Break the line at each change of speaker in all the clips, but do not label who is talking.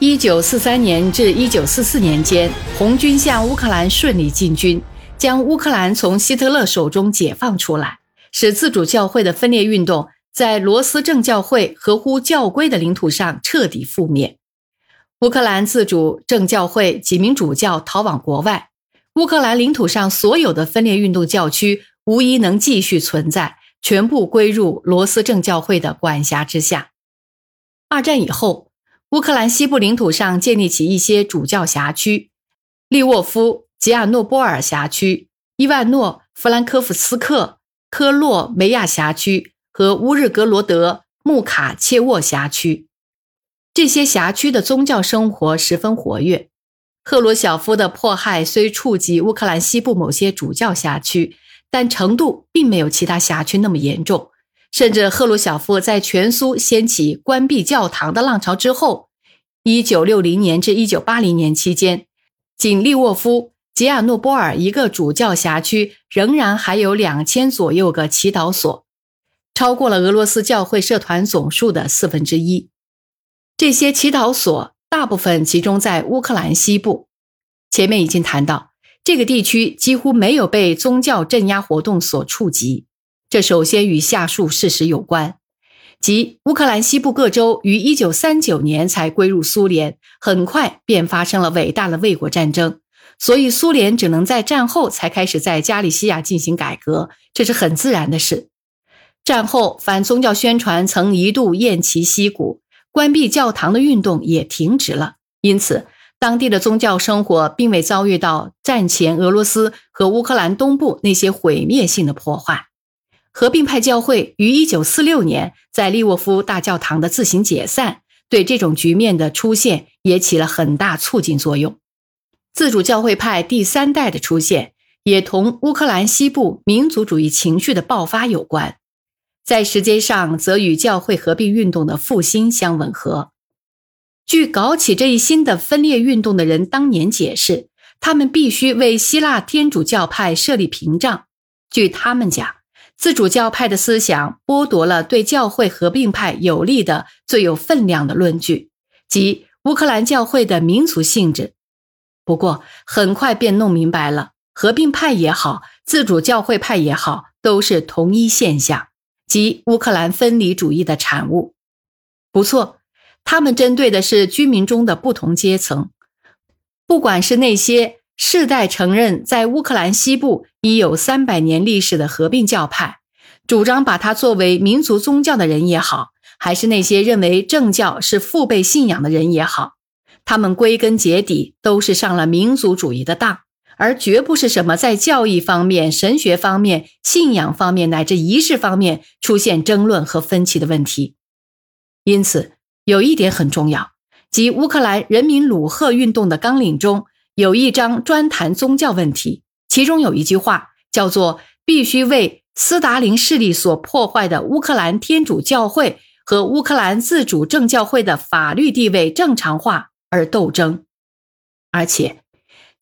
一九四三年至一九四四年间，红军向乌克兰顺利进军，将乌克兰从希特勒手中解放出来，使自主教会的分裂运动在罗斯正教会合乎教规的领土上彻底覆灭。乌克兰自主正教会几名主教逃往国外，乌克兰领土上所有的分裂运动教区无一能继续存在，全部归入罗斯正教会的管辖之下。二战以后。乌克兰西部领土上建立起一些主教辖区，利沃夫、吉尔诺波尔辖区、伊万诺弗兰科夫斯克、科洛梅亚辖区和乌日格罗德穆卡切沃辖区。这些辖区的宗教生活十分活跃。赫罗晓夫的迫害虽触及乌克兰西部某些主教辖区，但程度并没有其他辖区那么严重。甚至赫鲁晓夫在全苏掀起关闭教堂的浪潮之后，一九六零年至一九八零年期间，仅利沃夫、吉亚诺波尔一个主教辖区仍然还有两千左右个祈祷所，超过了俄罗斯教会社团总数的四分之一。这些祈祷所大部分集中在乌克兰西部。前面已经谈到，这个地区几乎没有被宗教镇压活动所触及。这首先与下述事实有关：即乌克兰西部各州于1939年才归入苏联，很快便发生了伟大的卫国战争，所以苏联只能在战后才开始在加利西亚进行改革，这是很自然的事。战后反宗教宣传曾一度偃旗息鼓，关闭教堂的运动也停止了，因此当地的宗教生活并未遭遇到战前俄罗斯和乌克兰东部那些毁灭性的破坏。合并派教会于一九四六年在利沃夫大教堂的自行解散，对这种局面的出现也起了很大促进作用。自主教会派第三代的出现，也同乌克兰西部民族主义情绪的爆发有关，在时间上则与教会合并运动的复兴相吻合。据搞起这一新的分裂运动的人当年解释，他们必须为希腊天主教派设立屏障。据他们讲。自主教派的思想剥夺了对教会合并派有利的最有分量的论据，即乌克兰教会的民族性质。不过，很快便弄明白了，合并派也好，自主教会派也好，都是同一现象，即乌克兰分离主义的产物。不错，他们针对的是居民中的不同阶层，不管是那些。世代承认在乌克兰西部已有三百年历史的合并教派，主张把它作为民族宗教的人也好，还是那些认为政教是父辈信仰的人也好，他们归根结底都是上了民族主义的当，而绝不是什么在教义方面、神学方面、信仰方面乃至仪式方面出现争论和分歧的问题。因此，有一点很重要，即乌克兰人民鲁赫运动的纲领中。有一章专谈宗教问题，其中有一句话叫做“必须为斯大林势力所破坏的乌克兰天主教会和乌克兰自主正教会的法律地位正常化而斗争”。而且，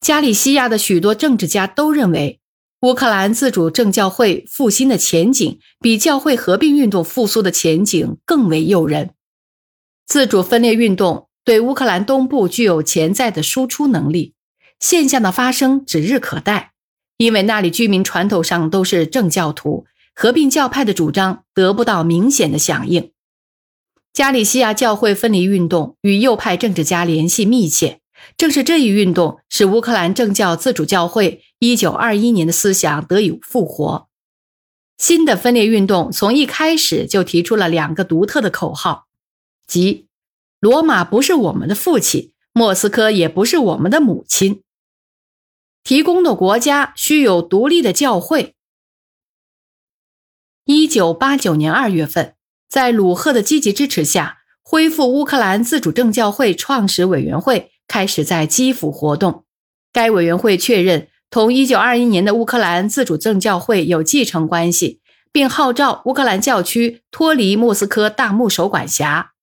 加利西亚的许多政治家都认为，乌克兰自主正教会复兴的前景比教会合并运动复苏的前景更为诱人。自主分裂运动对乌克兰东部具有潜在的输出能力。现象的发生指日可待，因为那里居民传统上都是正教徒，合并教派的主张得不到明显的响应。加利西亚教会分离运动与右派政治家联系密切，正是这一运动使乌克兰正教自主教会1921年的思想得以复活。新的分裂运动从一开始就提出了两个独特的口号，即“罗马不是我们的父亲，莫斯科也不是我们的母亲”。提供的国家需有独立的教会。一九八九年二月份，在鲁赫的积极支持下，恢复乌克兰自主正教会创始委员会开始在基辅活动。该委员会确认同一九二一年的乌克兰自主正教会有继承关系，并号召乌克兰教区脱离莫斯科大牧首管辖。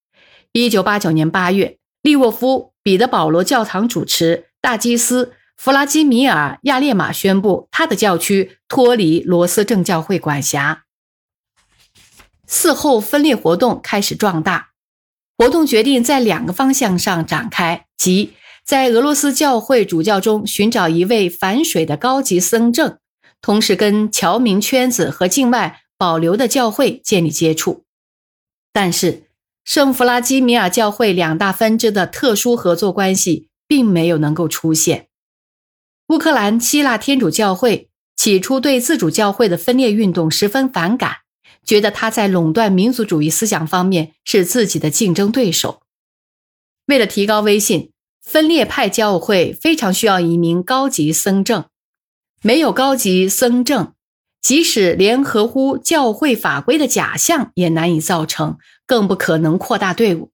一九八九年八月，利沃夫彼得保罗教堂主持大祭司。弗拉基米尔·亚列马宣布，他的教区脱离罗斯正教会管辖。嗣后分裂活动开始壮大。活动决定在两个方向上展开，即在俄罗斯教会主教中寻找一位反水的高级僧正，同时跟侨民圈子和境外保留的教会建立接触。但是，圣弗拉基米尔教会两大分支的特殊合作关系并没有能够出现。乌克兰希腊天主教会起初对自主教会的分裂运动十分反感，觉得他在垄断民族主义思想方面是自己的竞争对手。为了提高威信，分裂派教会非常需要一名高级僧正。没有高级僧正，即使连合乎教会法规的假象也难以造成，更不可能扩大队伍。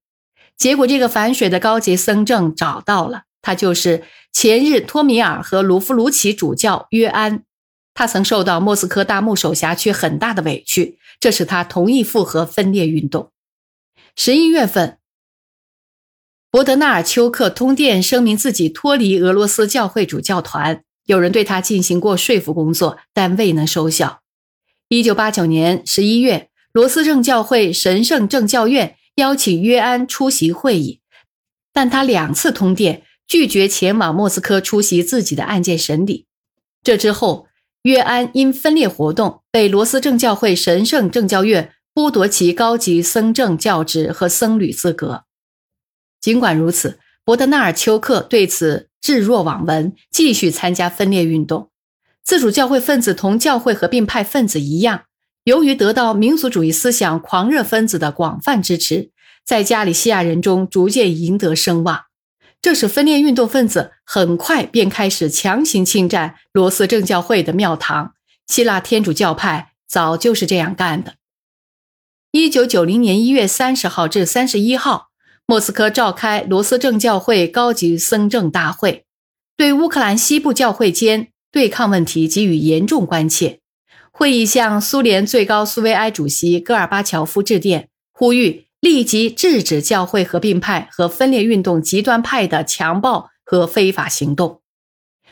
结果，这个反水的高级僧正找到了。他就是前日托米尔和卢夫卢奇主教约安，他曾受到莫斯科大牧首辖区很大的委屈，这使他同意复合分裂运动。十一月份，博德纳尔丘克通电声明自己脱离俄罗斯教会主教团，有人对他进行过说服工作，但未能收效。一九八九年十一月，罗斯正教会神圣正教院邀请约安出席会议，但他两次通电。拒绝前往莫斯科出席自己的案件审理。这之后，约安因分裂活动被罗斯正教会神圣正教院剥夺其高级僧正教职和僧侣资格。尽管如此，博德纳尔丘克对此置若罔闻，继续参加分裂运动。自主教会分子同教会合并派分子一样，由于得到民族主义思想狂热分子的广泛支持，在加里西亚人中逐渐赢得声望。这使分裂运动分子很快便开始强行侵占罗斯正教会的庙堂。希腊天主教派早就是这样干的。一九九零年一月三十号至三十一号，莫斯科召开罗斯正教会高级僧政大会，对乌克兰西部教会间对抗问题给予严重关切。会议向苏联最高苏维埃主席戈尔巴乔夫致电，呼吁。立即制止教会合并派和分裂运动极端派的强暴和非法行动。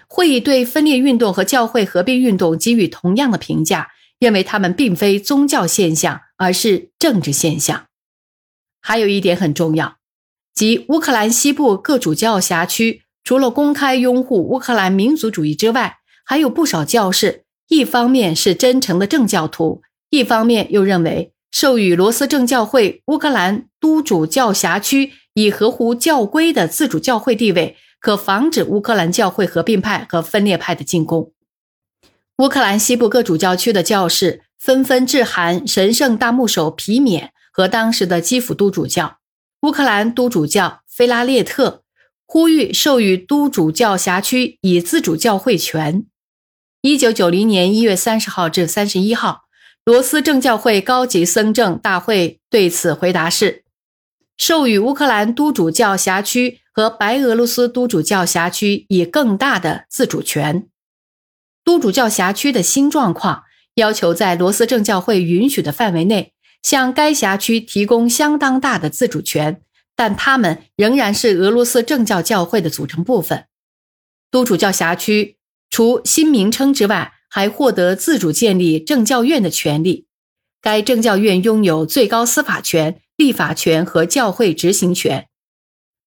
会议对分裂运动和教会合并运动给予同样的评价，认为他们并非宗教现象，而是政治现象。还有一点很重要，即乌克兰西部各主教辖区除了公开拥护乌克兰民族主义之外，还有不少教士，一方面是真诚的正教徒，一方面又认为。授予罗斯正教会乌克兰都主教辖区以合乎教规的自主教会地位，可防止乌克兰教会合并派和分裂派的进攻。乌克兰西部各主教区的教士纷纷致函神圣大牧首皮缅和当时的基辅都主教、乌克兰都主教菲拉列特，呼吁授予都主教辖区以自主教会权。一九九零年一月三十号至三十一号。罗斯正教会高级僧政大会对此回答是：授予乌克兰都主教辖区和白俄罗斯都主教辖区以更大的自主权。都主教辖区的新状况要求在罗斯正教会允许的范围内，向该辖区提供相当大的自主权，但他们仍然是俄罗斯正教教会的组成部分。都主教辖区除新名称之外，还获得自主建立政教院的权利。该政教院拥有最高司法权、立法权和教会执行权。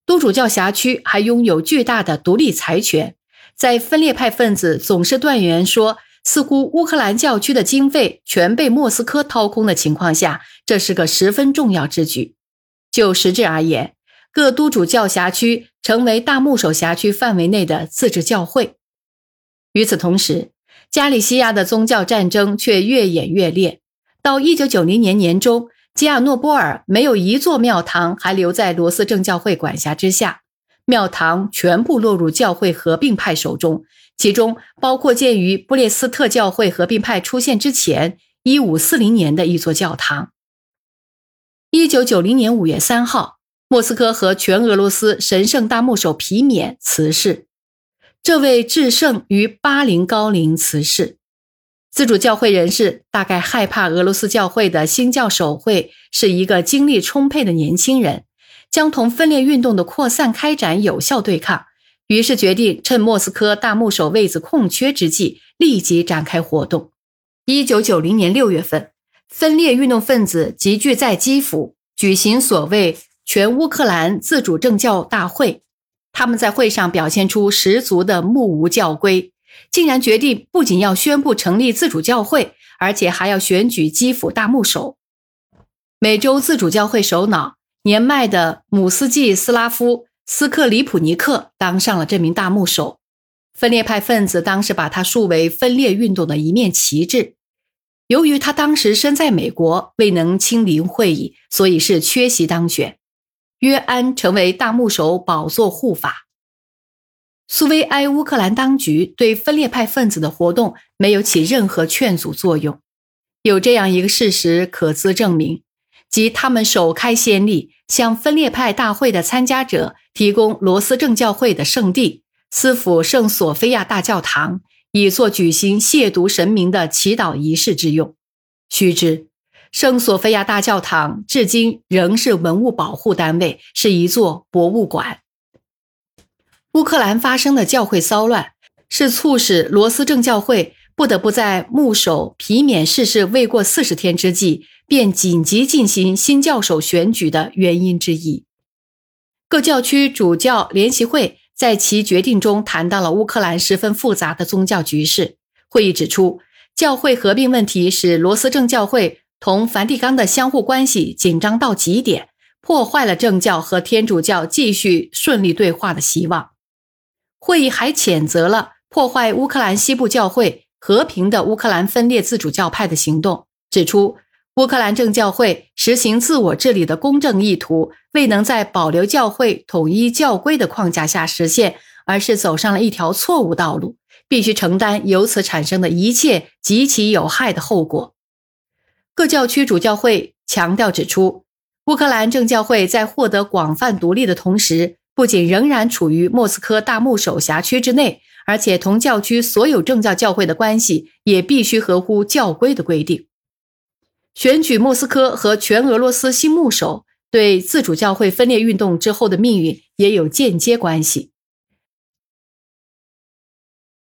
都主教辖区还拥有巨大的独立财权。在分裂派分子总是断言说，似乎乌克兰教区的经费全被莫斯科掏空的情况下，这是个十分重要之举。就实质而言，各都主教辖区成为大牧首辖区范围内的自治教会。与此同时，加利西亚的宗教战争却越演越烈。到一九九零年年中，吉亚诺波尔没有一座庙堂还留在罗斯正教会管辖之下，庙堂全部落入教会合并派手中，其中包括建于布列斯特教会合并派出现之前一五四零年的一座教堂。一九九零年五月三号，莫斯科和全俄罗斯神圣大牧首皮缅辞世。这位至圣于巴陵高龄辞世，自主教会人士大概害怕俄罗斯教会的新教首会是一个精力充沛的年轻人，将同分裂运动的扩散开展有效对抗，于是决定趁莫斯科大牧首位子空缺之际，立即展开活动。一九九零年六月份，分裂运动分子集聚在基辅，举行所谓全乌克兰自主政教大会。他们在会上表现出十足的目无教规，竟然决定不仅要宣布成立自主教会，而且还要选举基辅大牧首。美洲自主教会首脑年迈的姆斯季斯拉夫斯克里普尼克当上了这名大牧首。分裂派分子当时把他树为分裂运动的一面旗帜。由于他当时身在美国，未能亲临会议，所以是缺席当选。约安成为大牧首，宝座护法。苏维埃乌克兰当局对分裂派分子的活动没有起任何劝阻作用。有这样一个事实可资证明，即他们首开先例，向分裂派大会的参加者提供罗斯正教会的圣地斯府圣索菲亚大教堂，以作举行亵渎神明的祈祷仪式之用。须知。圣索菲亚大教堂至今仍是文物保护单位，是一座博物馆。乌克兰发生的教会骚乱，是促使罗斯正教会不得不在牧首皮免逝世未过四十天之际，便紧急进行新教首选举的原因之一。各教区主教联席会在其决定中谈到了乌克兰十分复杂的宗教局势。会议指出，教会合并问题使罗斯正教会。同梵蒂冈的相互关系紧张到极点，破坏了政教和天主教继续顺利对话的希望。会议还谴责了破坏乌克兰西部教会和平的乌克兰分裂自主教派的行动，指出乌克兰正教会实行自我治理的公正意图未能在保留教会统一教规的框架下实现，而是走上了一条错误道路，必须承担由此产生的一切极其有害的后果。各教区主教会强调指出，乌克兰正教会在获得广泛独立的同时，不仅仍然处于莫斯科大牧首辖区之内，而且同教区所有正教教会的关系也必须合乎教规的规定。选举莫斯科和全俄罗斯新牧首，对自主教会分裂运动之后的命运也有间接关系。